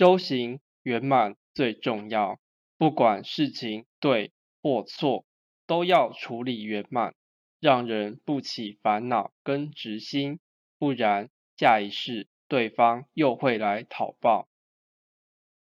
修行圆满最重要，不管事情对或错，都要处理圆满，让人不起烦恼跟执心，不然下一世对方又会来讨报。